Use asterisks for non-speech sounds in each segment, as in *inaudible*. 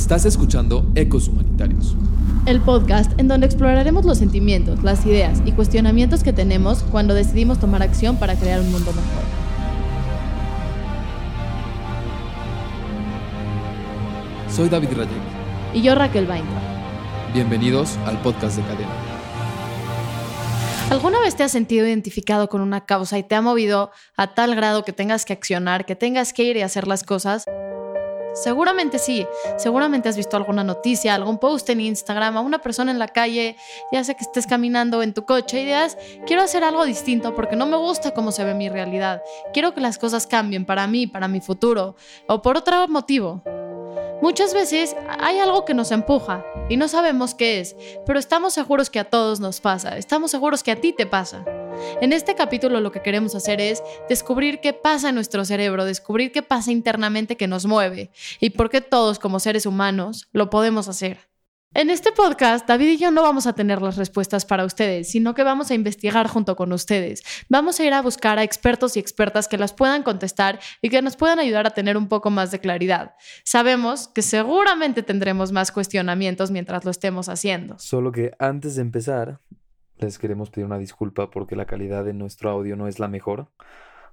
Estás escuchando Ecos Humanitarios. El podcast en donde exploraremos los sentimientos, las ideas y cuestionamientos que tenemos cuando decidimos tomar acción para crear un mundo mejor. Soy David Rayek. Y yo Raquel Bainter. Bienvenidos al podcast de Cadena. ¿Alguna vez te has sentido identificado con una causa y te ha movido a tal grado que tengas que accionar, que tengas que ir y hacer las cosas? Seguramente sí, seguramente has visto alguna noticia, algún post en Instagram, a una persona en la calle, ya sea que estés caminando en tu coche y digas, quiero hacer algo distinto porque no me gusta cómo se ve mi realidad, quiero que las cosas cambien para mí, para mi futuro, o por otro motivo. Muchas veces hay algo que nos empuja y no sabemos qué es, pero estamos seguros que a todos nos pasa, estamos seguros que a ti te pasa. En este capítulo lo que queremos hacer es descubrir qué pasa en nuestro cerebro, descubrir qué pasa internamente que nos mueve y por qué todos como seres humanos lo podemos hacer. En este podcast, David y yo no vamos a tener las respuestas para ustedes, sino que vamos a investigar junto con ustedes. Vamos a ir a buscar a expertos y expertas que las puedan contestar y que nos puedan ayudar a tener un poco más de claridad. Sabemos que seguramente tendremos más cuestionamientos mientras lo estemos haciendo. Solo que antes de empezar, les queremos pedir una disculpa porque la calidad de nuestro audio no es la mejor,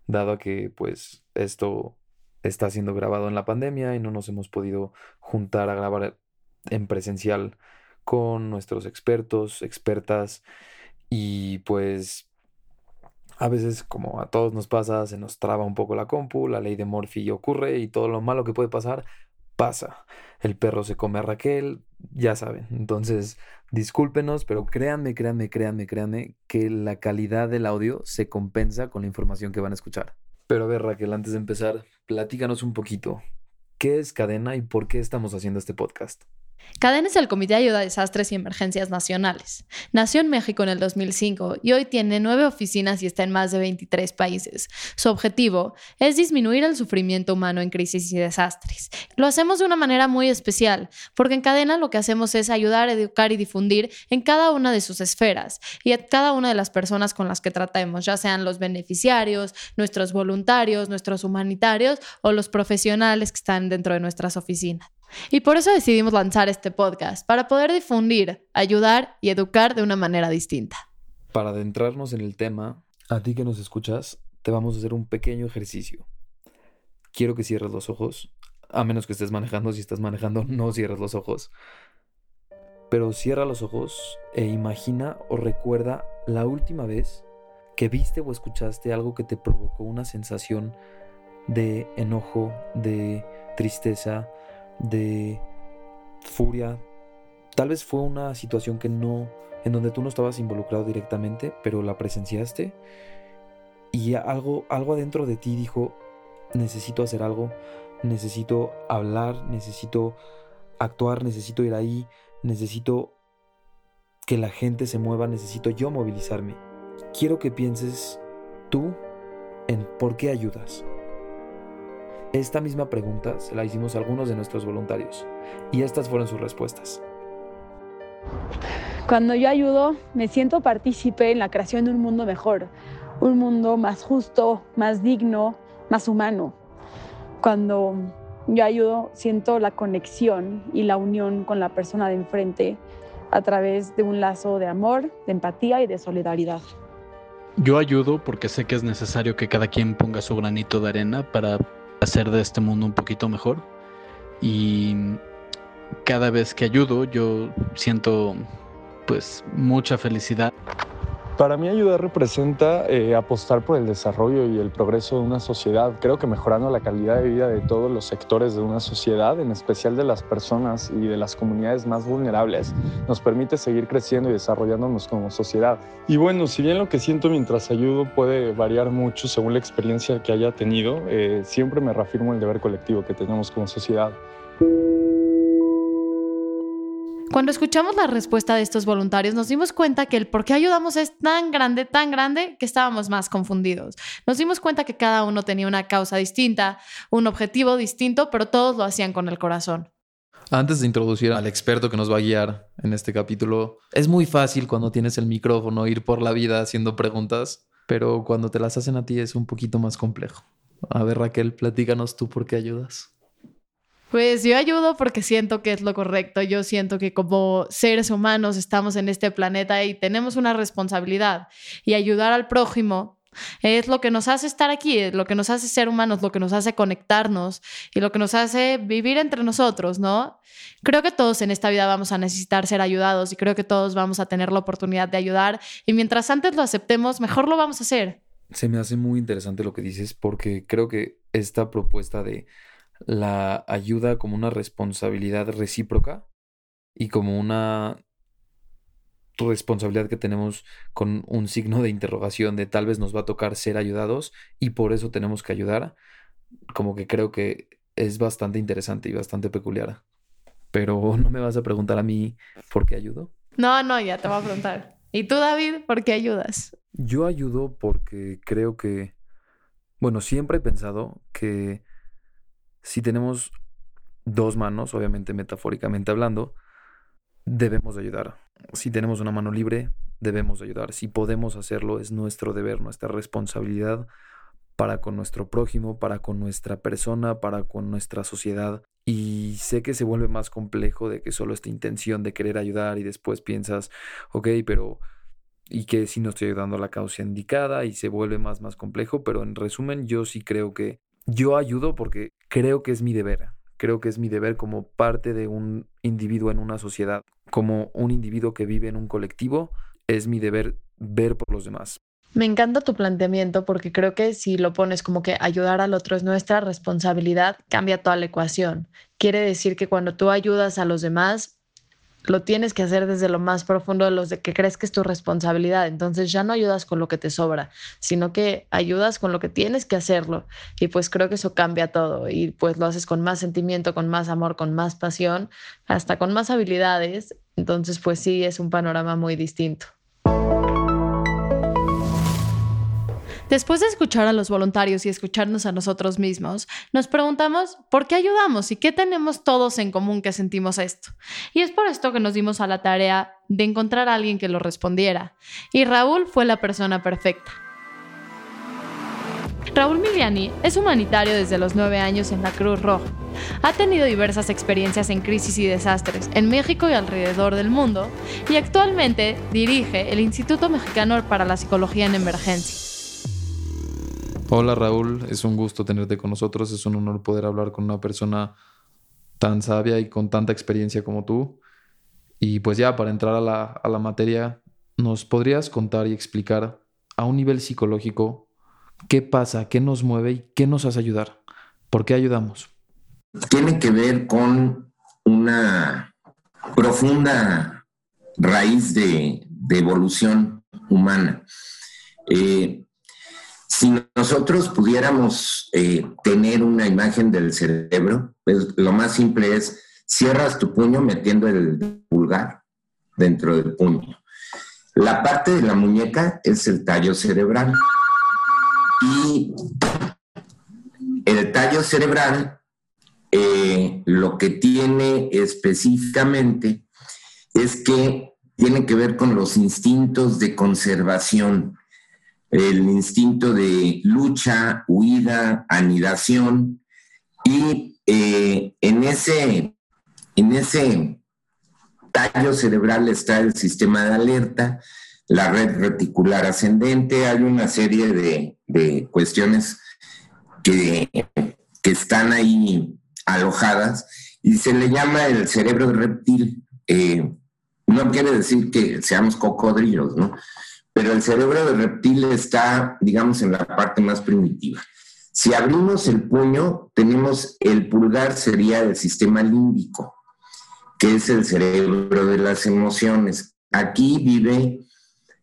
dado que pues esto está siendo grabado en la pandemia y no nos hemos podido juntar a grabar en presencial con nuestros expertos, expertas y pues a veces como a todos nos pasa, se nos traba un poco la compu, la ley de Morphy ocurre y todo lo malo que puede pasar pasa. El perro se come a Raquel, ya saben. Entonces, discúlpenos, pero créanme, créanme, créanme, créanme que la calidad del audio se compensa con la información que van a escuchar. Pero a ver, Raquel, antes de empezar, platícanos un poquito. ¿Qué es Cadena y por qué estamos haciendo este podcast? Cadena es el Comité de Ayuda a Desastres y Emergencias Nacionales. Nació en México en el 2005 y hoy tiene nueve oficinas y está en más de 23 países. Su objetivo es disminuir el sufrimiento humano en crisis y desastres. Lo hacemos de una manera muy especial, porque en Cadena lo que hacemos es ayudar, educar y difundir en cada una de sus esferas y a cada una de las personas con las que tratemos, ya sean los beneficiarios, nuestros voluntarios, nuestros humanitarios o los profesionales que están dentro de nuestras oficinas. Y por eso decidimos lanzar este podcast, para poder difundir, ayudar y educar de una manera distinta. Para adentrarnos en el tema, a ti que nos escuchas, te vamos a hacer un pequeño ejercicio. Quiero que cierres los ojos, a menos que estés manejando, si estás manejando, no cierres los ojos. Pero cierra los ojos e imagina o recuerda la última vez que viste o escuchaste algo que te provocó una sensación de enojo, de tristeza, de furia. Tal vez fue una situación que no, en donde tú no estabas involucrado directamente, pero la presenciaste y algo, algo adentro de ti dijo, necesito hacer algo, necesito hablar, necesito actuar, necesito ir ahí, necesito que la gente se mueva, necesito yo movilizarme. Quiero que pienses tú en por qué ayudas. Esta misma pregunta se la hicimos a algunos de nuestros voluntarios y estas fueron sus respuestas. Cuando yo ayudo, me siento partícipe en la creación de un mundo mejor, un mundo más justo, más digno, más humano. Cuando yo ayudo, siento la conexión y la unión con la persona de enfrente a través de un lazo de amor, de empatía y de solidaridad. Yo ayudo porque sé que es necesario que cada quien ponga su granito de arena para hacer de este mundo un poquito mejor. Y cada vez que ayudo yo siento pues mucha felicidad. Para mí ayudar representa eh, apostar por el desarrollo y el progreso de una sociedad. Creo que mejorando la calidad de vida de todos los sectores de una sociedad, en especial de las personas y de las comunidades más vulnerables, nos permite seguir creciendo y desarrollándonos como sociedad. Y bueno, si bien lo que siento mientras ayudo puede variar mucho según la experiencia que haya tenido, eh, siempre me reafirmo el deber colectivo que tenemos como sociedad. Cuando escuchamos la respuesta de estos voluntarios, nos dimos cuenta que el por qué ayudamos es tan grande, tan grande, que estábamos más confundidos. Nos dimos cuenta que cada uno tenía una causa distinta, un objetivo distinto, pero todos lo hacían con el corazón. Antes de introducir al experto que nos va a guiar en este capítulo, es muy fácil cuando tienes el micrófono ir por la vida haciendo preguntas, pero cuando te las hacen a ti es un poquito más complejo. A ver, Raquel, platícanos tú por qué ayudas. Pues yo ayudo porque siento que es lo correcto. Yo siento que como seres humanos estamos en este planeta y tenemos una responsabilidad. Y ayudar al prójimo es lo que nos hace estar aquí, es lo que nos hace ser humanos, lo que nos hace conectarnos y lo que nos hace vivir entre nosotros, ¿no? Creo que todos en esta vida vamos a necesitar ser ayudados y creo que todos vamos a tener la oportunidad de ayudar. Y mientras antes lo aceptemos, mejor lo vamos a hacer. Se me hace muy interesante lo que dices porque creo que esta propuesta de la ayuda como una responsabilidad recíproca y como una responsabilidad que tenemos con un signo de interrogación de tal vez nos va a tocar ser ayudados y por eso tenemos que ayudar, como que creo que es bastante interesante y bastante peculiar. Pero *laughs* no me vas a preguntar a mí por qué ayudo. No, no, ya te voy a preguntar. ¿Y tú, David, por qué ayudas? Yo ayudo porque creo que, bueno, siempre he pensado que si tenemos dos manos, obviamente metafóricamente hablando, debemos ayudar. Si tenemos una mano libre, debemos ayudar. Si podemos hacerlo, es nuestro deber, nuestra responsabilidad para con nuestro prójimo, para con nuestra persona, para con nuestra sociedad. Y sé que se vuelve más complejo de que solo esta intención de querer ayudar y después piensas, ok, pero y que si no estoy ayudando a la causa indicada y se vuelve más más complejo, pero en resumen yo sí creo que yo ayudo porque creo que es mi deber. Creo que es mi deber como parte de un individuo en una sociedad, como un individuo que vive en un colectivo, es mi deber ver por los demás. Me encanta tu planteamiento porque creo que si lo pones como que ayudar al otro es nuestra responsabilidad, cambia toda la ecuación. Quiere decir que cuando tú ayudas a los demás, lo tienes que hacer desde lo más profundo de los de que crees que es tu responsabilidad. Entonces ya no ayudas con lo que te sobra, sino que ayudas con lo que tienes que hacerlo. Y pues creo que eso cambia todo y pues lo haces con más sentimiento, con más amor, con más pasión, hasta con más habilidades. Entonces pues sí, es un panorama muy distinto. Después de escuchar a los voluntarios y escucharnos a nosotros mismos, nos preguntamos por qué ayudamos y qué tenemos todos en común que sentimos esto. Y es por esto que nos dimos a la tarea de encontrar a alguien que lo respondiera. Y Raúl fue la persona perfecta. Raúl Miliani es humanitario desde los nueve años en la Cruz Roja. Ha tenido diversas experiencias en crisis y desastres en México y alrededor del mundo y actualmente dirige el Instituto Mexicano para la Psicología en Emergencia. Hola Raúl, es un gusto tenerte con nosotros, es un honor poder hablar con una persona tan sabia y con tanta experiencia como tú. Y pues ya, para entrar a la, a la materia, ¿nos podrías contar y explicar a un nivel psicológico qué pasa, qué nos mueve y qué nos hace ayudar? ¿Por qué ayudamos? Tiene que ver con una profunda raíz de, de evolución humana. Eh, si nosotros pudiéramos eh, tener una imagen del cerebro, pues lo más simple es cierras tu puño metiendo el pulgar dentro del puño. La parte de la muñeca es el tallo cerebral. Y el tallo cerebral eh, lo que tiene específicamente es que tiene que ver con los instintos de conservación el instinto de lucha, huida, anidación. Y eh, en, ese, en ese tallo cerebral está el sistema de alerta, la red reticular ascendente, hay una serie de, cuestiones que, que, están ahí alojadas y se le llama el cerebro de reptil. Eh, no quiere decir que seamos cocodrilos, ¿no? Pero el cerebro del reptil está, digamos, en la parte más primitiva. Si abrimos el puño, tenemos el pulgar, sería el sistema límbico, que es el cerebro de las emociones. Aquí vive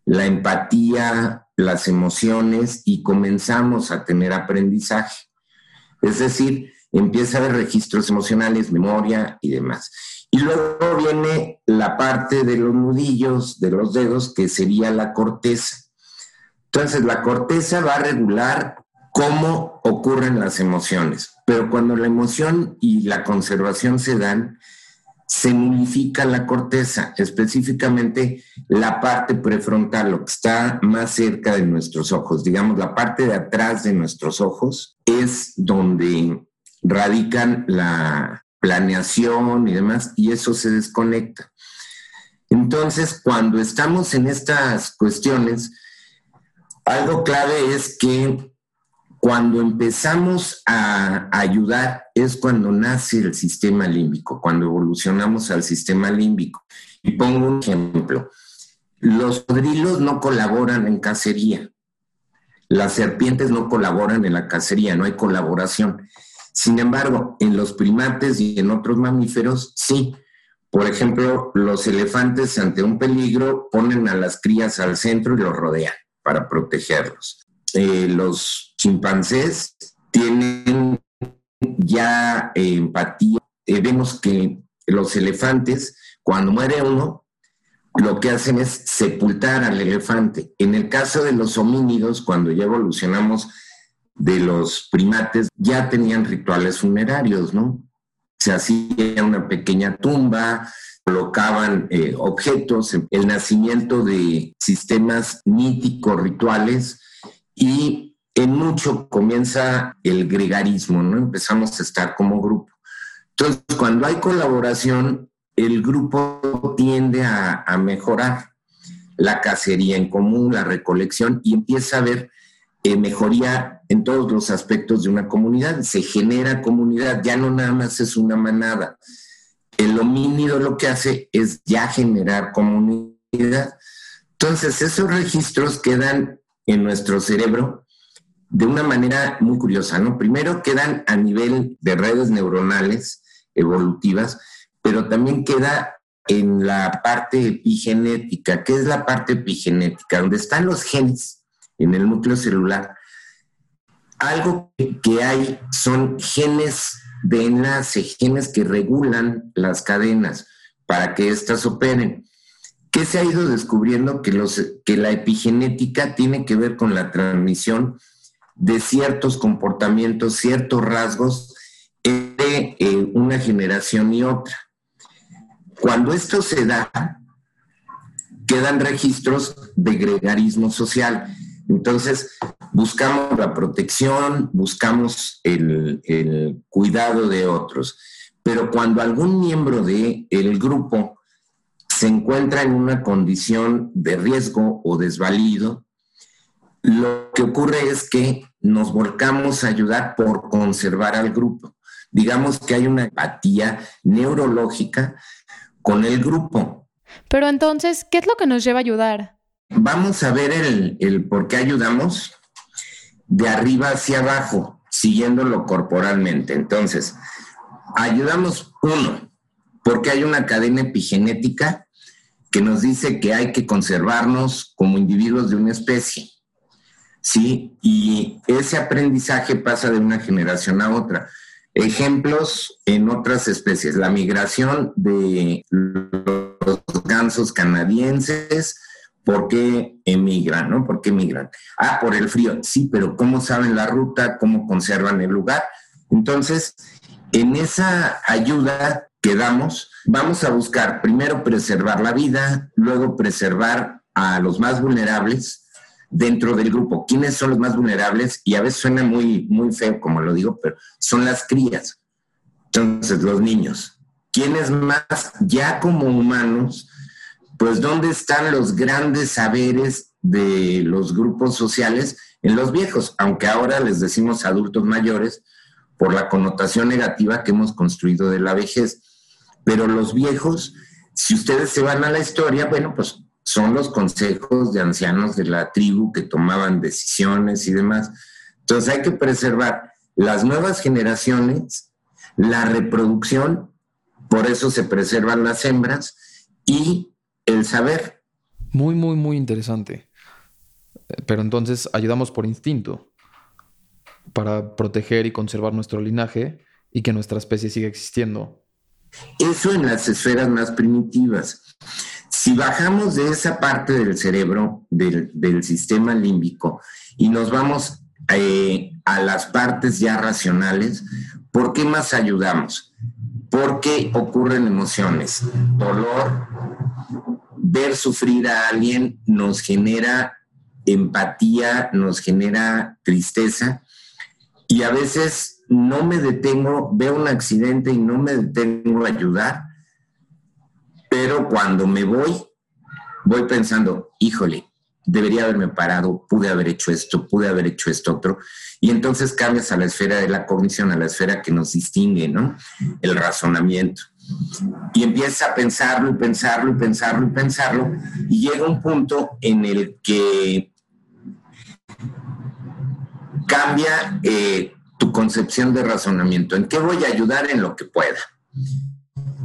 la empatía, las emociones y comenzamos a tener aprendizaje. Es decir, empieza a haber registros emocionales, memoria y demás. Y luego viene la parte de los nudillos de los dedos, que sería la corteza. Entonces, la corteza va a regular cómo ocurren las emociones, pero cuando la emoción y la conservación se dan, se nulifica la corteza, específicamente la parte prefrontal, lo que está más cerca de nuestros ojos, digamos la parte de atrás de nuestros ojos, es donde radican la, planeación y demás, y eso se desconecta. Entonces, cuando estamos en estas cuestiones, algo clave es que cuando empezamos a ayudar es cuando nace el sistema límbico, cuando evolucionamos al sistema límbico. Y pongo un ejemplo. Los cocodrilos no colaboran en cacería. Las serpientes no colaboran en la cacería, no hay colaboración. Sin embargo, en los primates y en otros mamíferos, sí. Por ejemplo, los elefantes ante un peligro ponen a las crías al centro y los rodean para protegerlos. Eh, los chimpancés tienen ya eh, empatía. Eh, vemos que los elefantes, cuando muere uno, lo que hacen es sepultar al elefante. En el caso de los homínidos, cuando ya evolucionamos de los primates, ya tenían rituales funerarios, ¿no? Se hacía una pequeña tumba, colocaban objetos, el nacimiento de sistemas míticos, rituales, y en mucho comienza el gregarismo, ¿no? Empezamos a estar como grupo. Entonces, cuando hay colaboración, el grupo tiende a, mejorar la cacería en común, la recolección, y empieza a haber eh, mejoría en todos los aspectos de una comunidad. Se genera comunidad, ya no nada más es una manada. El homínido lo que hace es ya generar comunidad. Entonces, esos registros quedan en nuestro cerebro de una manera muy curiosa, ¿no? Primero quedan a nivel de redes neuronales evolutivas, pero también queda en la parte epigenética. ¿Qué es la parte epigenética? Donde están los genes en el núcleo celular. Algo que hay son genes de enlace, genes que regulan las cadenas para que éstas operen. ¿Qué se ha ido descubriendo? Que, los, que la epigenética tiene que ver con la transmisión de ciertos comportamientos, ciertos rasgos entre eh, una generación y otra. Cuando esto se da, quedan registros de gregarismo social. Entonces, buscamos la protección, buscamos el, el cuidado de otros. Pero cuando algún miembro del el grupo se encuentra en una condición de riesgo o desvalido, lo que ocurre es que nos volcamos a ayudar por conservar al grupo. Digamos que hay una empatía neurológica con el grupo. Pero entonces, ¿qué es lo que nos lleva a ayudar? Vamos a ver el, el por qué ayudamos de arriba hacia abajo, siguiéndolo corporalmente. Entonces, ayudamos uno, porque hay una cadena epigenética que nos dice que hay que conservarnos como individuos de una especie. ¿Sí? Y ese aprendizaje pasa de una generación a otra. Ejemplos en otras especies, la migración de los gansos canadienses, ¿por qué emigran? ¿no? ¿Por qué emigran? Ah, por el frío. Sí, pero ¿cómo saben la ruta? ¿Cómo conservan el lugar? Entonces, en esa ayuda que damos, vamos a buscar primero preservar la vida, luego preservar a los más vulnerables dentro del grupo. ¿Quiénes son los más vulnerables? Y a veces suena muy, muy feo, como lo digo, pero son las crías. Entonces, los niños. ¿Quiénes más, ya como humanos, pues dónde están los grandes saberes de los grupos sociales en los viejos? Aunque ahora les decimos adultos mayores por la connotación negativa que hemos construido de la vejez. Pero los viejos, si ustedes se van a la historia, bueno, pues son los consejos de ancianos de la tribu que tomaban decisiones y demás. Entonces hay que preservar las nuevas generaciones, la reproducción, por eso se preservan las hembras y el saber. Muy, muy, muy interesante. Pero entonces ayudamos por instinto para proteger y conservar nuestro linaje y que nuestra especie siga existiendo. Eso en las esferas más primitivas. Si bajamos de esa parte del cerebro, del, sistema límbico, y nos vamos eh, a las partes ya racionales, ¿por qué más ayudamos? Porque ocurren emociones, dolor, ver sufrir a alguien nos genera empatía, nos genera tristeza. Y a veces no me detengo, veo un accidente y no me detengo a ayudar, pero cuando me voy, voy pensando, híjole, debería haberme parado, pude haber hecho esto, pude haber hecho esto otro, y entonces cambias a la esfera de la cognición, a la esfera que nos distingue, ¿no? El razonamiento. Y empieza a pensarlo y pensarlo y pensarlo y pensarlo, y llega un punto en el que cambia eh, tu concepción de razonamiento. ¿En qué voy a ayudar en lo que pueda?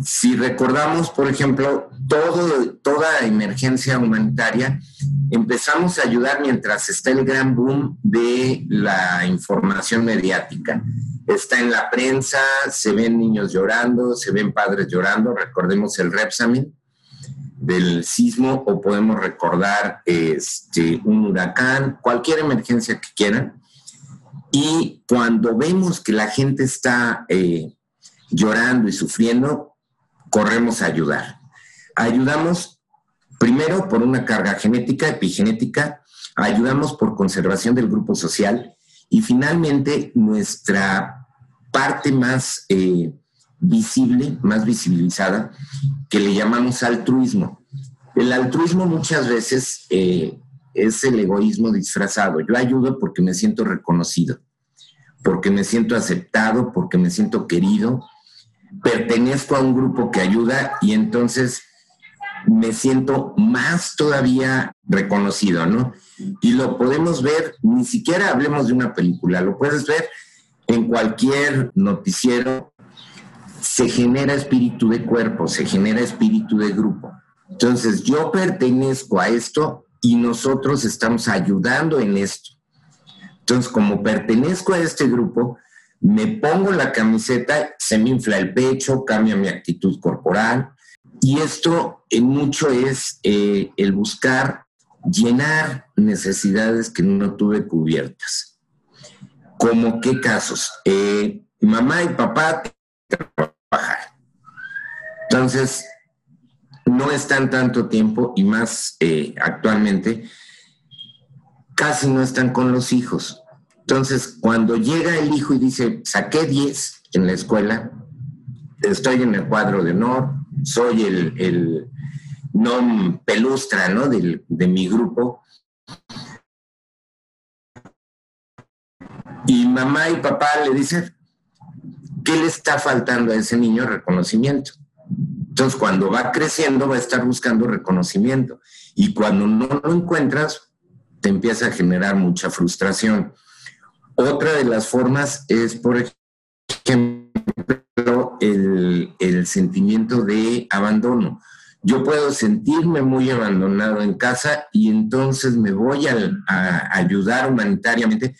Si recordamos, por ejemplo, todo, toda emergencia humanitaria, empezamos a ayudar mientras está el gran boom de la información mediática. Está en la prensa, se ven niños llorando, se ven padres llorando, recordemos el Repsamen del sismo o podemos recordar este, un huracán, cualquier emergencia que quieran. Y cuando vemos que la gente está eh, llorando y sufriendo, corremos a ayudar. Ayudamos primero por una carga genética, epigenética, ayudamos por conservación del grupo social y finalmente nuestra parte más eh, visible, más visibilizada, que le llamamos altruismo. El altruismo muchas veces eh, es el egoísmo disfrazado. Yo ayudo porque me siento reconocido, porque me siento aceptado, porque me siento querido, pertenezco a un grupo que ayuda y entonces me siento más todavía reconocido, ¿no? Y lo podemos ver, ni siquiera hablemos de una película, lo puedes ver en cualquier noticiero, se genera espíritu de cuerpo, se genera espíritu de grupo. Entonces, yo pertenezco a esto y nosotros estamos ayudando en esto. Entonces, como pertenezco a este grupo, me pongo la camiseta, se me infla el pecho, cambia mi actitud corporal. Y esto en mucho es eh, el buscar llenar necesidades que no tuve cubiertas. ¿Como qué casos? Eh, mamá y papá trabajar. Entonces, no están tanto tiempo y más eh, actualmente, casi no están con los hijos. Entonces, cuando llega el hijo y dice, saqué 10 en la escuela, estoy en el cuadro de honor, soy el, el non pelustra de mi grupo. Y mamá y papá le dicen, ¿qué le está faltando a ese niño? Reconocimiento. Entonces, cuando va creciendo, va a estar buscando reconocimiento. Y cuando no lo encuentras, te empieza a generar mucha frustración. Otra de las formas es, por ejemplo, el, sentimiento de abandono. Yo puedo sentirme muy abandonado en casa y entonces me voy a ayudar humanitariamente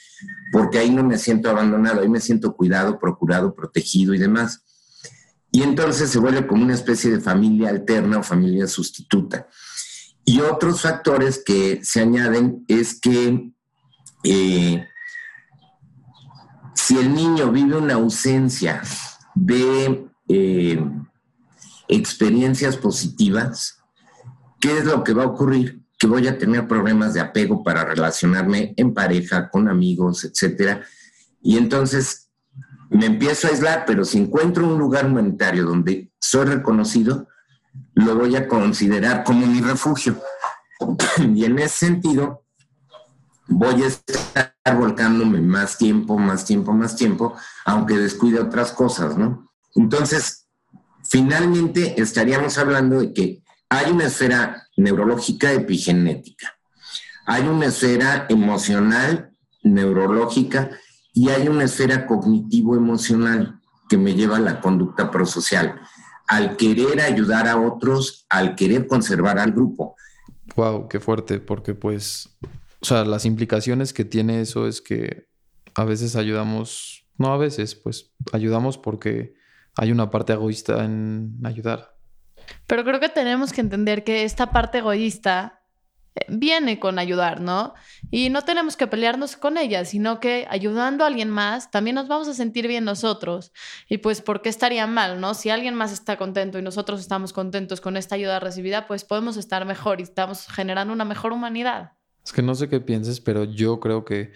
porque ahí no me siento abandonado, ahí me siento cuidado, procurado, protegido y demás y entonces se vuelve como una especie de familia alterna o familia sustituta. Y otros factores que se añaden es que eh, si el niño vive una ausencia de eh, experiencias positivas, ¿qué es lo que va a ocurrir? Que voy a tener problemas de apego para relacionarme en pareja, con amigos, etcétera. Y entonces me empiezo a aislar, pero si encuentro un lugar humanitario donde soy reconocido, lo voy a considerar como mi refugio. *clears throat* Y en ese sentido, voy a estar volcándome más tiempo, más tiempo, más tiempo, aunque descuide otras cosas, ¿no? Entonces, finalmente estaríamos hablando de que hay una esfera neurológica epigenética, hay una esfera emocional, neurológica, y hay una esfera cognitivo-emocional que me lleva a la conducta prosocial, al querer ayudar a otros, al querer conservar al grupo. Wow, qué fuerte, porque pues, o sea, las implicaciones que tiene eso es que a veces ayudamos, no a veces, pues ayudamos porque hay una parte egoísta en ayudar. Pero creo que tenemos que entender que esta parte egoísta viene con ayudar, ¿no? Y no tenemos que pelearnos con ella, sino que ayudando a alguien más, también nos vamos a sentir bien nosotros. Y pues, ¿por qué estaría mal, no? Si alguien más está contento y nosotros estamos contentos con esta ayuda recibida, pues podemos estar mejor y estamos generando una mejor humanidad. Es que no sé qué pienses, pero yo creo que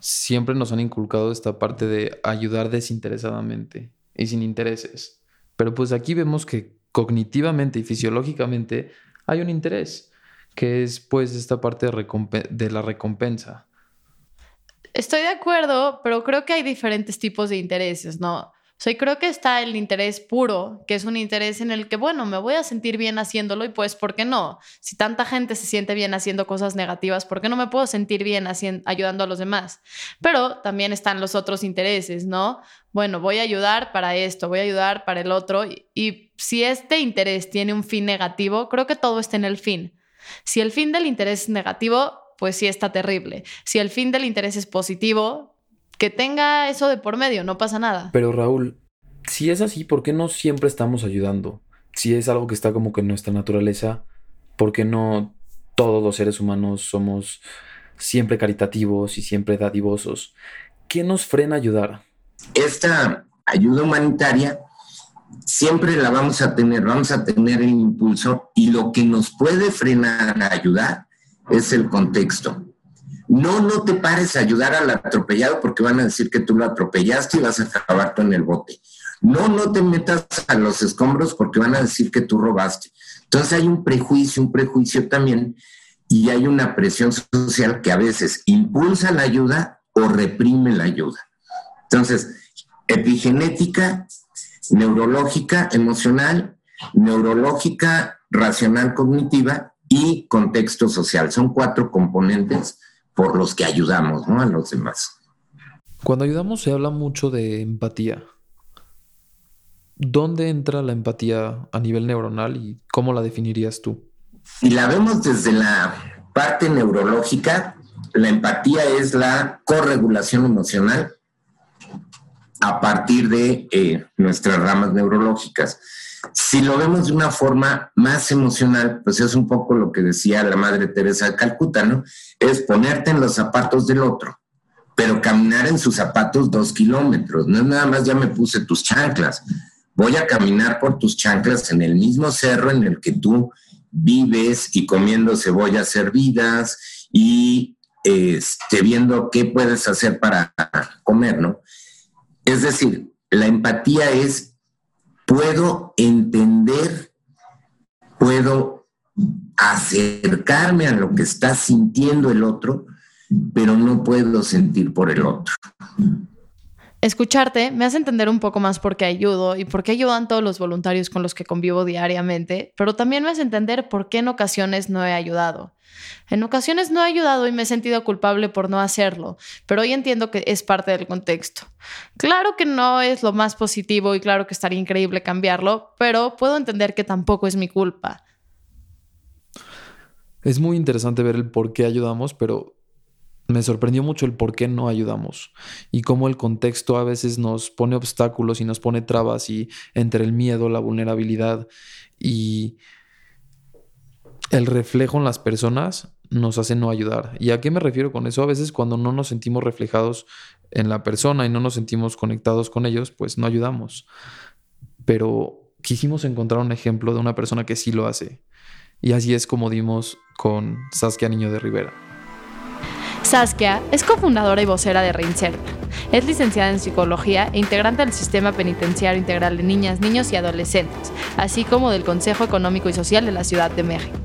siempre nos han inculcado esta parte de ayudar desinteresadamente y sin intereses. Pero pues aquí vemos que cognitivamente y fisiológicamente hay un interés, que es pues esta parte de, de la recompensa. Estoy de acuerdo, pero creo que hay diferentes tipos de intereses, ¿no? O sea, creo que está el interés puro, que es un interés en el que, bueno, me voy a sentir bien haciéndolo y pues, ¿por qué no? Si tanta gente se siente bien haciendo cosas negativas, ¿por qué no me puedo sentir bien ayudando a los demás? Pero también están los otros intereses, ¿no? Bueno, voy a ayudar para esto, voy a ayudar para el otro. Y, y si este interés tiene un fin negativo, creo que todo está en el fin. Si el fin del interés es negativo, pues sí está terrible. Si el fin del interés es positivo, que tenga eso de por medio, no pasa nada. Pero Raúl, si es así, ¿por qué no siempre estamos ayudando? Si es algo que está como que en nuestra naturaleza, ¿por qué no todos los seres humanos somos siempre caritativos y siempre dadivosos? ¿Qué nos frena ayudar? Esta ayuda humanitaria siempre la vamos a tener, vamos a tener el impulso y lo que nos puede frenar a ayudar es el contexto. No, no te pares a ayudar al atropellado porque van a decir que tú lo atropellaste y vas a acabar tú en el bote. No, no te metas a los escombros porque van a decir que tú robaste. Entonces hay un prejuicio, un prejuicio también, y hay una presión social que a veces impulsa la ayuda o reprime la ayuda. Entonces, epigenética, neurológica, emocional, neurológica, racional, cognitiva y contexto social. Son cuatro componentes por los que ayudamos ¿no? a los demás. Cuando ayudamos se habla mucho de empatía. ¿Dónde entra la empatía a nivel neuronal y cómo la definirías tú? Si la vemos desde la parte neurológica, la empatía es la corregulación emocional a partir de eh, nuestras ramas neurológicas. Si lo vemos de una forma más emocional, pues es un poco lo que decía la Madre Teresa de Calcuta, ¿no? Es ponerte en los zapatos del otro, pero caminar en sus zapatos dos kilómetros. No es nada más ya me puse tus chanclas. Voy a caminar por tus chanclas en el mismo cerro en el que tú vives y comiendo cebollas hervidas y este, viendo qué puedes hacer para comer, ¿no? Es decir, la empatía es puedo entender, puedo acercarme a lo que está sintiendo el otro, pero no puedo sentir por el otro. Escucharte me hace entender un poco más por qué ayudo y por qué ayudan todos los voluntarios con los que convivo diariamente, pero también me hace entender por qué en ocasiones no he ayudado. En ocasiones no he ayudado y me he sentido culpable por no hacerlo, pero hoy entiendo que es parte del contexto. Claro que no es lo más positivo y claro que estaría increíble cambiarlo, pero puedo entender que tampoco es mi culpa. Es muy interesante ver el por qué ayudamos, pero me sorprendió mucho el por qué no ayudamos y cómo el contexto a veces nos pone obstáculos y nos pone trabas y entre el miedo, la vulnerabilidad y el reflejo en las personas nos hace no ayudar. ¿Y a qué me refiero con eso? A veces cuando no nos sentimos reflejados en la persona y no nos sentimos conectados con ellos, pues no ayudamos. Pero quisimos encontrar un ejemplo de una persona que sí lo hace. Y así es como dimos con Saskia Niño de Rivera. Saskia es cofundadora y vocera de Reinserta. Es licenciada en psicología e integrante del Sistema Penitenciario Integral de Niñas, Niños y Adolescentes, así como del Consejo Económico y Social de la Ciudad de México.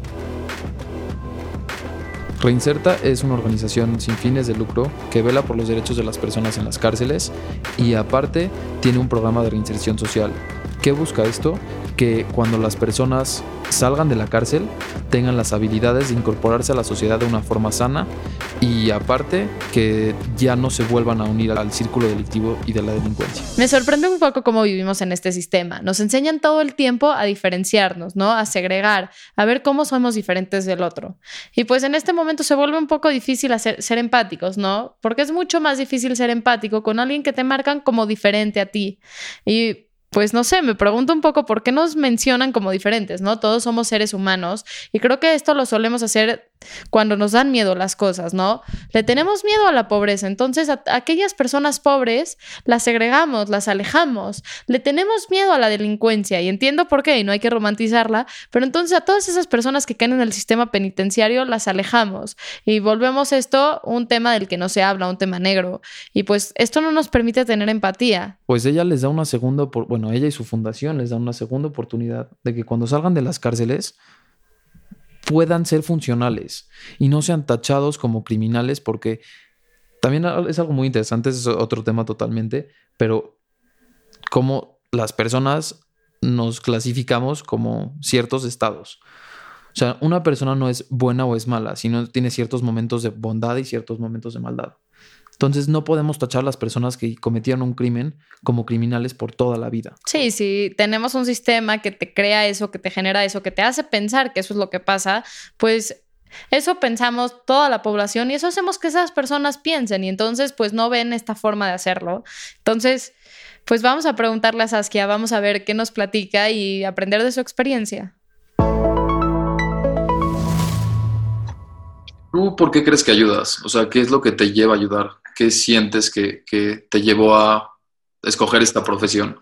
Reinserta es una organización sin fines de lucro que vela por los derechos de las personas en las cárceles y aparte tiene un programa de reinserción social. ¿Qué busca esto? Que cuando las personas salgan de la cárcel tengan las habilidades de incorporarse a la sociedad de una forma sana y aparte que ya no se vuelvan a unir al círculo delictivo y de la delincuencia. Me sorprende un poco cómo vivimos en este sistema. Nos enseñan todo el tiempo a diferenciarnos, ¿no? A segregar, a ver cómo somos diferentes del otro. Y pues en este momento se vuelve un poco difícil hacer, ser empáticos, ¿no? Porque es mucho más difícil ser empático con alguien que te marcan como diferente a ti. Y pues no sé, me pregunto un poco por qué nos mencionan como diferentes, ¿no? Todos somos seres humanos y creo que esto lo solemos hacer cuando nos dan miedo las cosas, ¿no? Le tenemos miedo a la pobreza, entonces a, aquellas personas pobres las segregamos, las alejamos, le tenemos miedo a la delincuencia y entiendo por qué y no hay que romantizarla, pero entonces a todas esas personas que caen en el sistema penitenciario las alejamos y volvemos esto un tema del que no se habla, un tema negro y pues esto no nos permite tener empatía. Pues ella les da una segunda, bueno, ella y su fundación les dan una segunda oportunidad de que cuando salgan de las cárceles puedan ser funcionales y no sean tachados como criminales porque también es algo muy interesante, es otro tema totalmente, pero cómo las personas nos clasificamos como ciertos estados. O sea, una persona no es buena o es mala, sino tiene ciertos momentos de bondad y ciertos momentos de maldad. Entonces no podemos tachar a las personas que cometieron un crimen como criminales por toda la vida. Sí, sí, tenemos un sistema que te crea eso, que te genera eso, que te hace pensar que eso es lo que pasa, pues eso pensamos toda la población y eso hacemos que esas personas piensen y entonces pues no ven esta forma de hacerlo. Entonces, pues vamos a preguntarle a Saskia, vamos a ver qué nos platica y aprender de su experiencia. ¿Tú por qué crees que ayudas? O sea, ¿qué es lo que te lleva a ayudar? ¿Qué sientes que, te llevó a escoger esta profesión?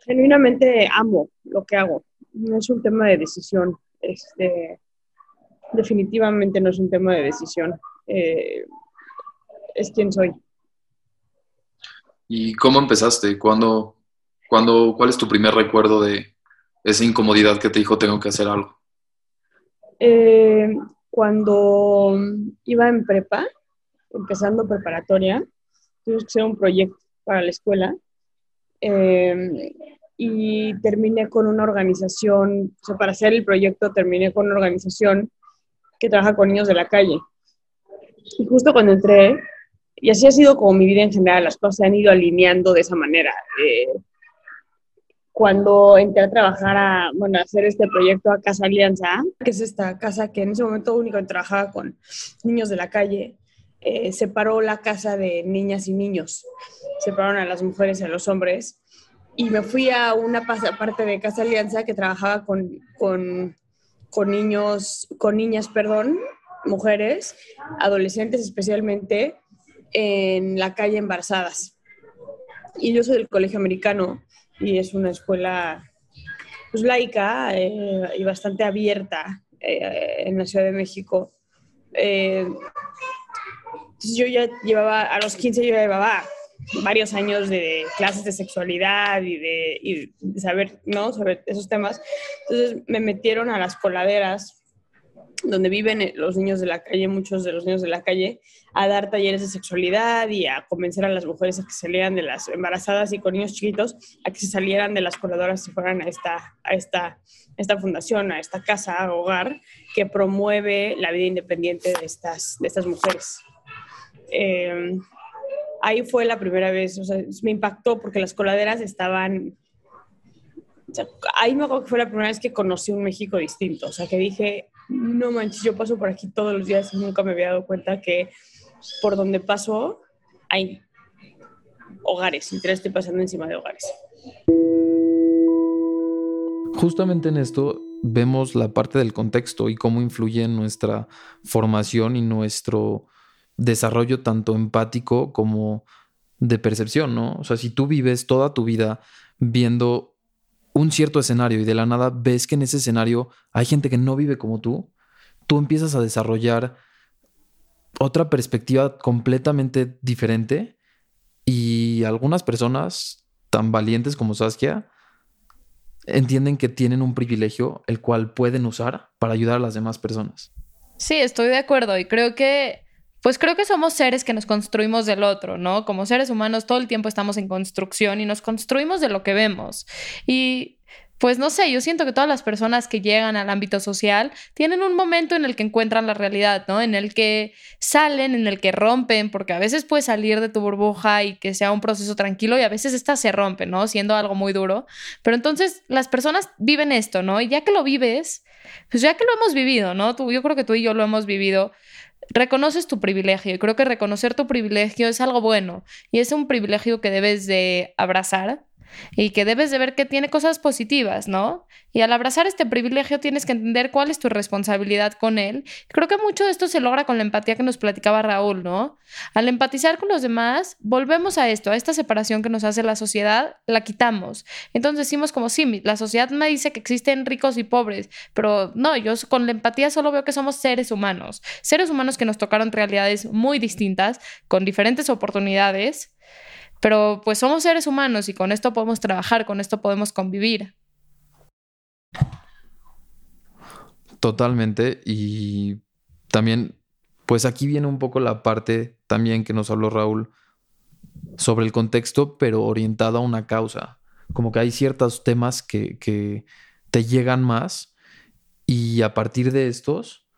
Genuinamente amo lo que hago. No es un tema de decisión. Este, definitivamente no es un tema de decisión. Eh, es quien soy. ¿Y cómo empezaste? ¿Cuándo, cuándo, ¿Cuál es tu primer recuerdo de esa incomodidad que te dijo tengo que hacer algo? Eh, cuando iba en prepa, empezando preparatoria, tuve que hacer un proyecto para la escuela em, y terminé con una organización, o sea, para hacer el proyecto terminé con una organización que trabaja con niños de la calle. Y justo cuando entré, y así ha sido como mi vida en general, las cosas se han ido alineando de esa manera. Eh, cuando entré a trabajar a, bueno, a hacer este proyecto a Casa Alianza, que es esta casa que en ese momento único trabajaba con niños de la calle, eh, separó la casa de niñas y niños, separaron a las mujeres y a los hombres, y me fui a una parte de Casa Alianza que trabajaba con, niños, con niñas, perdón, mujeres, adolescentes especialmente, en la calle embarazadas. Y yo soy del colegio americano y es una escuela pues, laica eh, y bastante abierta eh, en la Ciudad de México. Eh, entonces yo ya llevaba, a los 15 yo llevaba varios años de clases de sexualidad y de, y de saber, ¿no? Sobre esos temas. Entonces me metieron a las coladeras donde viven eh, los niños de la calle, muchos de los niños de la calle, a dar talleres de sexualidad y a convencer a las mujeres a que salieran de las embarazadas y con niños chiquitos, a que se salieran de las corredoras y fueran a esta, a esta, esta fundación, a esta casa, hogar, que promueve la vida independiente de estas, de estas mujeres. Em, ahí fue la primera vez, o sea, me impactó porque las coladeras estaban... ahí me que fue la primera vez que conocí un México distinto, o sea, que dije, no manches, yo paso por aquí todos los días y nunca me había dado cuenta que por donde paso hay hogares, y estoy pasando encima de hogares. Justamente en esto vemos la parte del contexto y cómo influye en nuestra formación y nuestro desarrollo tanto empático como de percepción, ¿no? O sea, si tú vives toda tu vida viendo un cierto escenario y de la nada ves que en ese escenario hay gente que no vive como tú, tú empiezas a desarrollar otra perspectiva completamente diferente y algunas personas tan valientes como Saskia entienden que tienen un privilegio el cual pueden usar para ayudar a las demás personas. Sí, estoy de acuerdo y creo que pues creo que somos seres que nos construimos del otro, ¿no? Como seres humanos todo el tiempo estamos en construcción y nos construimos de lo que vemos. Y pues no sé, yo siento que todas las personas que llegan al ámbito social tienen un momento en el que encuentran la realidad, ¿no? En el que salen, en el que rompen, porque a veces puedes salir de tu burbuja y que sea un proceso tranquilo y a veces esta se rompe, ¿no? Siendo algo muy duro. Pero entonces las personas viven esto, ¿no? Y ya que lo vives, pues ya que lo hemos vivido, ¿no? Tú, yo creo que tú y yo lo hemos vivido, reconoces tu privilegio y creo que reconocer tu privilegio es algo bueno y es un privilegio que debes de abrazar y que debes de ver que tiene cosas positivas, ¿no? Y al abrazar este privilegio tienes que entender cuál es tu responsabilidad con él. Creo que mucho de esto se logra con la empatía que nos platicaba Raúl, ¿no? Al empatizar con los demás, volvemos a esto, a esta separación que nos hace la sociedad, la quitamos. Entonces decimos como, sí, la sociedad me dice que existen ricos y pobres, pero no, yo con la empatía solo veo que somos seres humanos, seres humanos que nos tocaron realidades muy distintas, con diferentes oportunidades pero pues somos seres humanos y con esto podemos trabajar, con esto podemos convivir. Totalmente. Y también, pues aquí viene un poco la parte también que nos habló Raúl sobre el contexto, pero orientado a una causa. Como que hay ciertos temas que, que te llegan más y a partir de estos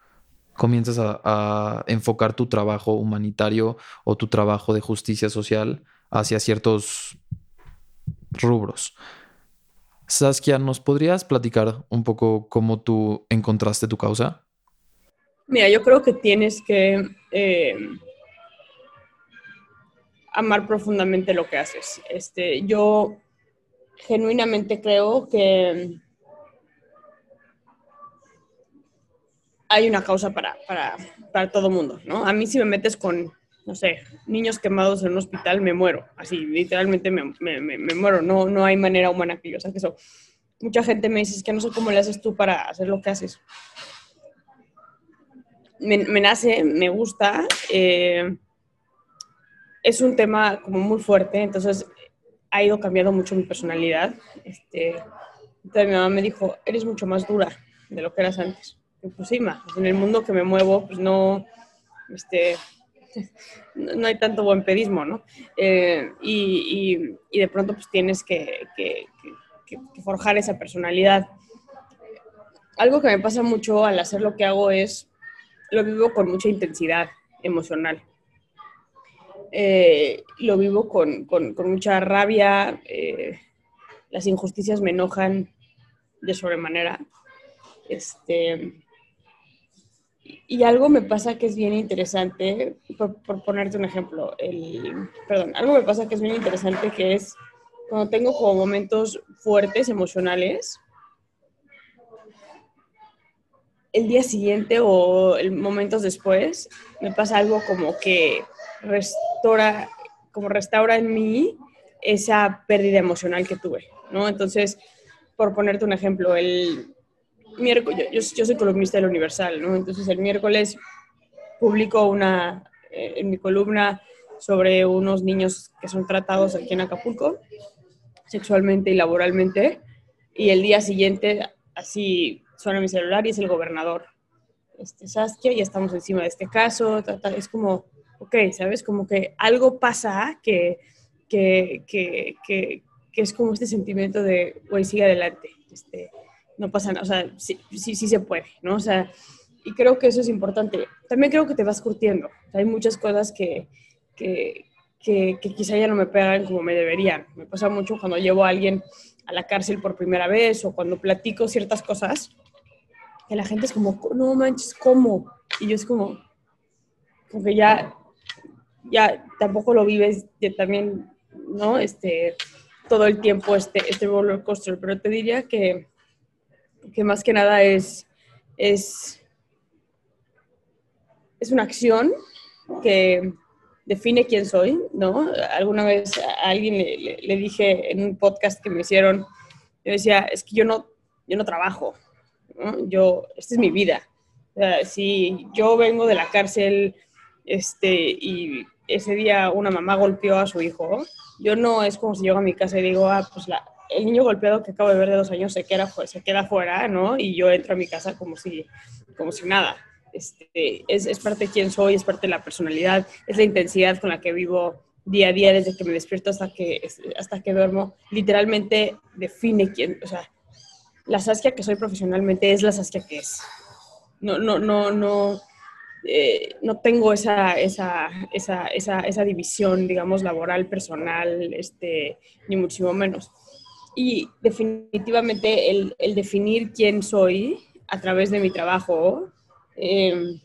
comienzas a, a enfocar tu trabajo humanitario o tu trabajo de justicia social hacia ciertos rubros. Saskia, ¿nos podrías platicar un poco cómo tú encontraste tu causa? Mira, yo creo que tienes que eh, amar profundamente lo que haces. Este, yo genuinamente creo que hay una causa para, para, para todo mundo, ¿no? A mí si me metes con no sé, niños quemados en un hospital, me muero. Así, literalmente me, muero. No, no hay manera humana que yo saque eso. Mucha gente me dice, es que no sé cómo le haces tú para hacer lo que haces. Me, nace, me gusta. Eh, es un tema como muy fuerte, entonces ha ido cambiando mucho mi personalidad. Este, entonces mi mamá me dijo, eres mucho más dura de lo que eras antes. pues sí, en el mundo que me muevo, pues no, este, *laughs* no hay tanto buen pedismo, ¿no? Eh, y, de pronto pues tienes que, forjar esa personalidad. Algo que me pasa mucho al hacer lo que hago es, lo vivo con mucha intensidad emocional. Eh, lo vivo con, mucha rabia, eh, las injusticias me enojan de sobremanera. Este, y algo me pasa que es bien interesante, por, ponerte un ejemplo, el, perdón, algo me pasa que es bien interesante que es cuando tengo como momentos fuertes emocionales, el día siguiente o el, momentos después, me pasa algo como que restaura, como restaura en mí esa pérdida emocional que tuve, ¿no? Entonces, por ponerte un ejemplo, el, miércoles, yo, yo, soy columnista del Universal, ¿no? Entonces el miércoles publico una, eh, en mi columna sobre unos niños que son tratados aquí en Acapulco, sexualmente y laboralmente, y el día siguiente así suena mi celular y es el gobernador, este, Saskia, ya estamos encima de este caso, es como, ok, ¿sabes? Como que algo pasa que, que, que, que, que es como este sentimiento de, güey, sigue adelante, este, no pasa nada, o sea, sí, sí, sí se puede, ¿no? O sea, y creo que eso es importante. También creo que te vas curtiendo. hay muchas cosas que, que, que, quizá ya no me pegan como me deberían. Me pasa mucho cuando llevo a alguien a la cárcel por primera vez o cuando platico ciertas cosas, que la gente es como, no manches, ¿cómo? Y yo es como, como que ya, ya tampoco lo vives ya también, ¿no? Este, todo el tiempo este, este roller coaster, pero te diría que que más que nada es, es, es una acción que define quién soy, ¿no? Alguna vez a alguien le, dije en un podcast que me hicieron, yo decía, es que yo no, yo no trabajo, Yo, esta es mi vida. si yo vengo de la cárcel este, y ese día una mamá golpeó a su hijo, yo no es como si llego a mi casa y digo, ah, pues la, el niño golpeado que acabo de ver de dos años se queda, se queda fuera, ¿no? Y yo entro a mi casa como si, como si nada. Este, es, es, parte de quién soy, es parte de la personalidad, es la intensidad con la que vivo día a día, desde que me despierto hasta que, hasta que duermo. Literalmente define quién, o sea, la Saskia que soy profesionalmente es la Saskia que es. No, no, no, no, eh, no tengo esa, esa, esa, esa, esa división, digamos, laboral, personal, este, ni muchísimo menos y definitivamente el, definir quién soy a través de mi trabajo eh,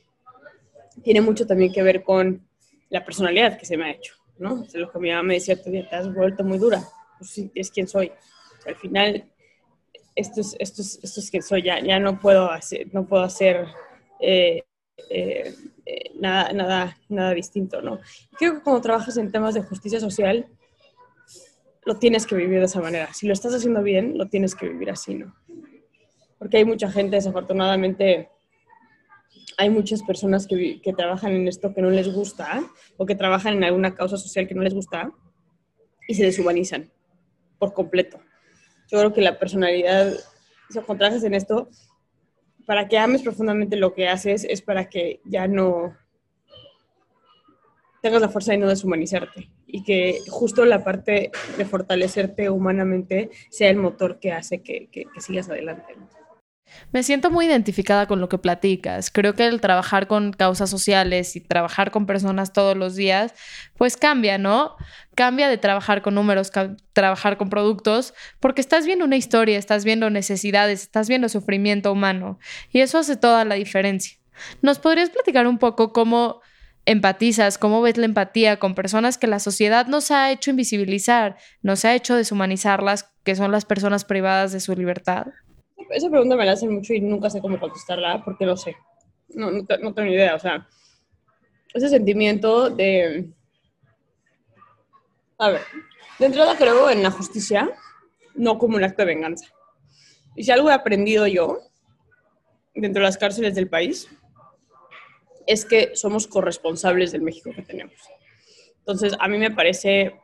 tiene mucho también que ver con la personalidad que se me ha hecho, ¿no? lo que mi mamá me decía, te has vuelto muy dura. pues sí, es quien soy. Al final, esto es, esto es, esto es quien soy, ya, ya no puedo hacer, no puedo hacer eh, eh, nada, nada, nada distinto, ¿no? Creo que cuando trabajas en temas de justicia social, lo tienes que vivir de esa manera. Si lo estás haciendo bien, lo tienes que vivir así, ¿no? Porque hay mucha gente, desafortunadamente, hay muchas personas que, trabajan en esto que no les gusta o que trabajan en alguna causa social que no les gusta y se deshumanizan por completo. Yo creo que la personalidad, si trabajas en esto, para que ames profundamente lo que haces es para que ya no tengas la fuerza de no deshumanizarte y que justo la parte de fortalecerte humanamente sea el motor que hace que, sigas adelante. Me siento muy identificada con lo que platicas. Creo que el trabajar con causas sociales y trabajar con personas todos los días, pues cambia, ¿no? Cambia de trabajar con números, trabajar con productos, porque estás viendo una historia, estás viendo necesidades, estás viendo sufrimiento humano. Y eso hace toda la diferencia. ¿Nos podrías platicar un poco cómo empatizas, cómo ves la empatía con personas que la sociedad nos ha hecho invisibilizar, nos ha hecho deshumanizarlas, que son las personas privadas de su libertad? esa pregunta me la hacen mucho y nunca sé cómo contestarla porque no sé. No, no, tengo ni idea. O sea, ese sentimiento de... A ver, de entrada creo en la justicia, no como un acto de venganza. Y si algo he aprendido yo dentro de las cárceles del país, es que somos corresponsables del México que tenemos. Entonces, a mí me parece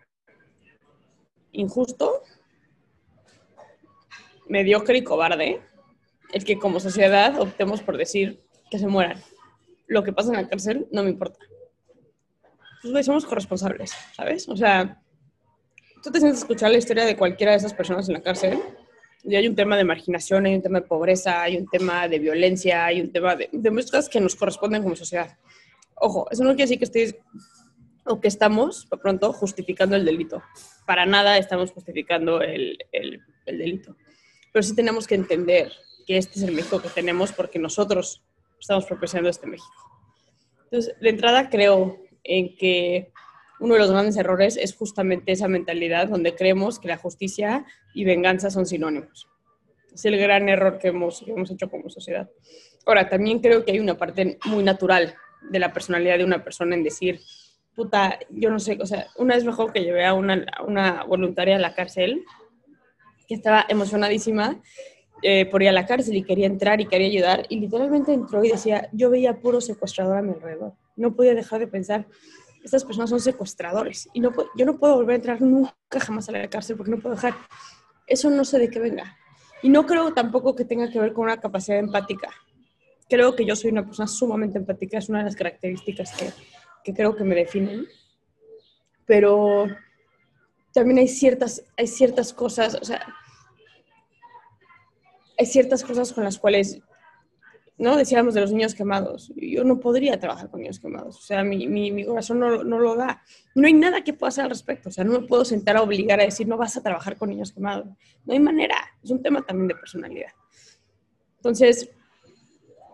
injusto mediocre y cobarde el que como sociedad optemos por decir que se mueran. Lo que pasa en la cárcel no me importa. Pues somos corresponsables, ¿sabes? O sea, tú te sientes a escuchar la historia de cualquiera de esas personas en la cárcel y hay un tema de marginación, hay un tema de pobreza, hay un tema de violencia, hay un tema de, de muchas cosas que nos corresponden como sociedad. Ojo, eso no quiere decir que estéis o que estamos, por pronto, justificando el delito. Para nada estamos justificando el, el, el delito pero sí tenemos que entender que este es el México que tenemos porque nosotros estamos propiciando este México. Entonces, de entrada creo en que uno de los grandes errores es justamente esa mentalidad donde creemos que la justicia y venganza son sinónimos. Es el gran error que hemos, hemos hecho como sociedad. Ahora, también creo que hay una parte muy natural de la personalidad de una persona en decir, puta, yo no sé, o sea, una vez mejor que llevé a una, a una voluntaria a la cárcel que estaba emocionadísima eh, por ir a la cárcel y quería entrar y quería ayudar. Y literalmente entró y decía, yo veía puro secuestrador a mi alrededor. No podía dejar de pensar, estas personas son secuestradores. Y no, yo no puedo volver a entrar nunca jamás a la cárcel porque no puedo dejar. Eso no sé de qué venga. Y no creo tampoco que tenga que ver con una capacidad empática. Creo que yo soy una persona sumamente empática, es una de las características que, que creo que me definen. Pero también hay ciertas, hay ciertas cosas, o sea, hay ciertas cosas con las cuales, ¿no? Decíamos de los niños quemados. Yo no podría trabajar con niños quemados. O sea, mi, mi, mi corazón no, no, lo da. No hay nada que pueda hacer al respecto. O sea, no me puedo sentar a obligar a decir, no vas a trabajar con niños quemados. No hay manera. Es un tema también de personalidad. Entonces,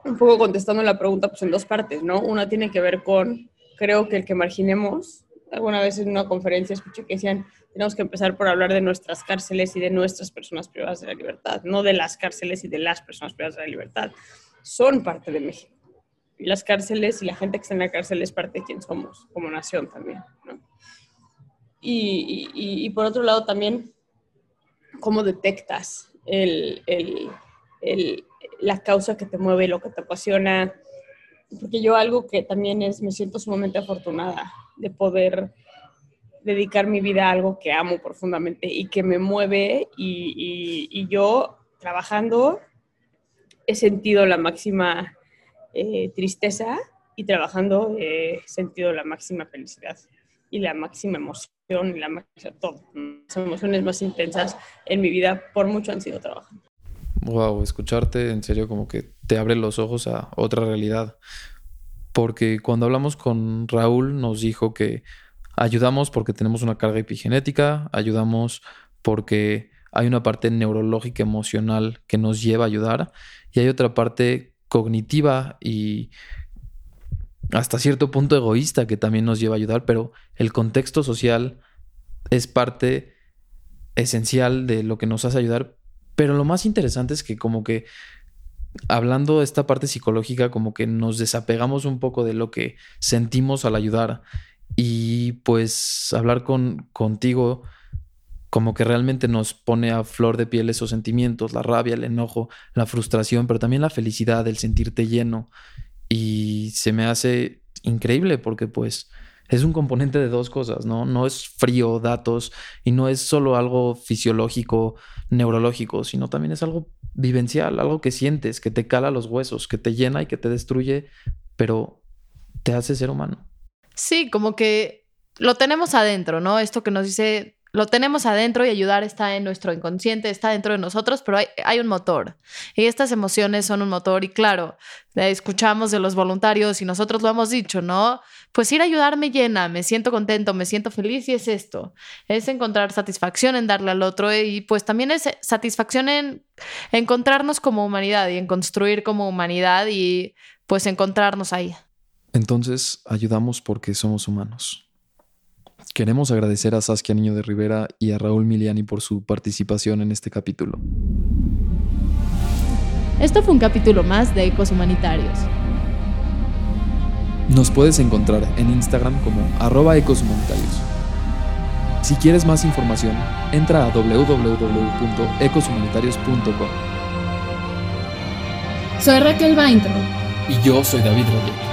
un poco contestando la pregunta, pues en dos partes, ¿no? Una tiene que ver con, creo que el que marginemos, alguna vez en una conferencia escuché que decían, tenemos que empezar por hablar de nuestras cárceles y de nuestras personas privadas de la libertad, no de las cárceles y de las personas privadas de la libertad. Son parte de México. Y las cárceles y la gente que está en la cárcel es parte de quien somos como nación también. Y, por otro lado también, ¿cómo detectas el, el, la causa que te mueve, lo que te apasiona? Porque yo algo que también es, me siento sumamente afortunada de poder dedicar mi vida a algo que amo profundamente y que me mueve y, yo trabajando he sentido la máxima eh, tristeza y trabajando he sentido la máxima felicidad y la máxima emoción y la máxima, todo. Las emociones más intensas en mi vida por mucho han sido trabajando. Wow, escucharte en serio como que te abre los ojos a otra realidad. Porque cuando hablamos con Raúl nos dijo que Ayudamos porque tenemos una carga epigenética, ayudamos porque hay una parte neurológica emocional que nos lleva a ayudar y hay otra parte cognitiva y hasta cierto punto egoísta que también nos lleva a ayudar, pero el contexto social es parte esencial de lo que nos hace ayudar, pero lo más interesante es que como que hablando de esta parte psicológica, como que nos desapegamos un poco de lo que sentimos al ayudar. Y pues hablar con, contigo como que realmente nos pone a flor de piel esos sentimientos, la rabia, el enojo, la frustración, pero también la felicidad, el sentirte lleno. Y se me hace increíble porque pues es un componente de dos cosas, ¿no? No es frío, datos, y no es solo algo fisiológico, neurológico, sino también es algo vivencial, algo que sientes, que te cala los huesos, que te llena y que te destruye, pero te hace ser humano. Sí, como que lo tenemos adentro, ¿no? Esto que nos dice lo tenemos adentro y ayudar está en nuestro inconsciente, está dentro de nosotros, pero hay, un motor. Y estas emociones son un motor y claro, escuchamos de los voluntarios y nosotros lo hemos dicho, ¿no? Pues ir a ayudar me llena, me siento contento, me siento feliz y es esto. Es encontrar satisfacción en darle al otro y pues también es satisfacción en encontrarnos como humanidad y en construir como humanidad y pues encontrarnos ahí. Entonces, ayudamos porque somos humanos. Queremos agradecer a Saskia Niño de Rivera y a Raúl Miliani por su participación en este capítulo. Esto fue un capítulo más de Ecos Humanitarios. Nos puedes encontrar en Instagram como arroba ecoshumanitarios. Si quieres más información, entra a www.ecoshumanitarios.com. Soy Raquel Vaintro. Y yo soy David Rodríguez.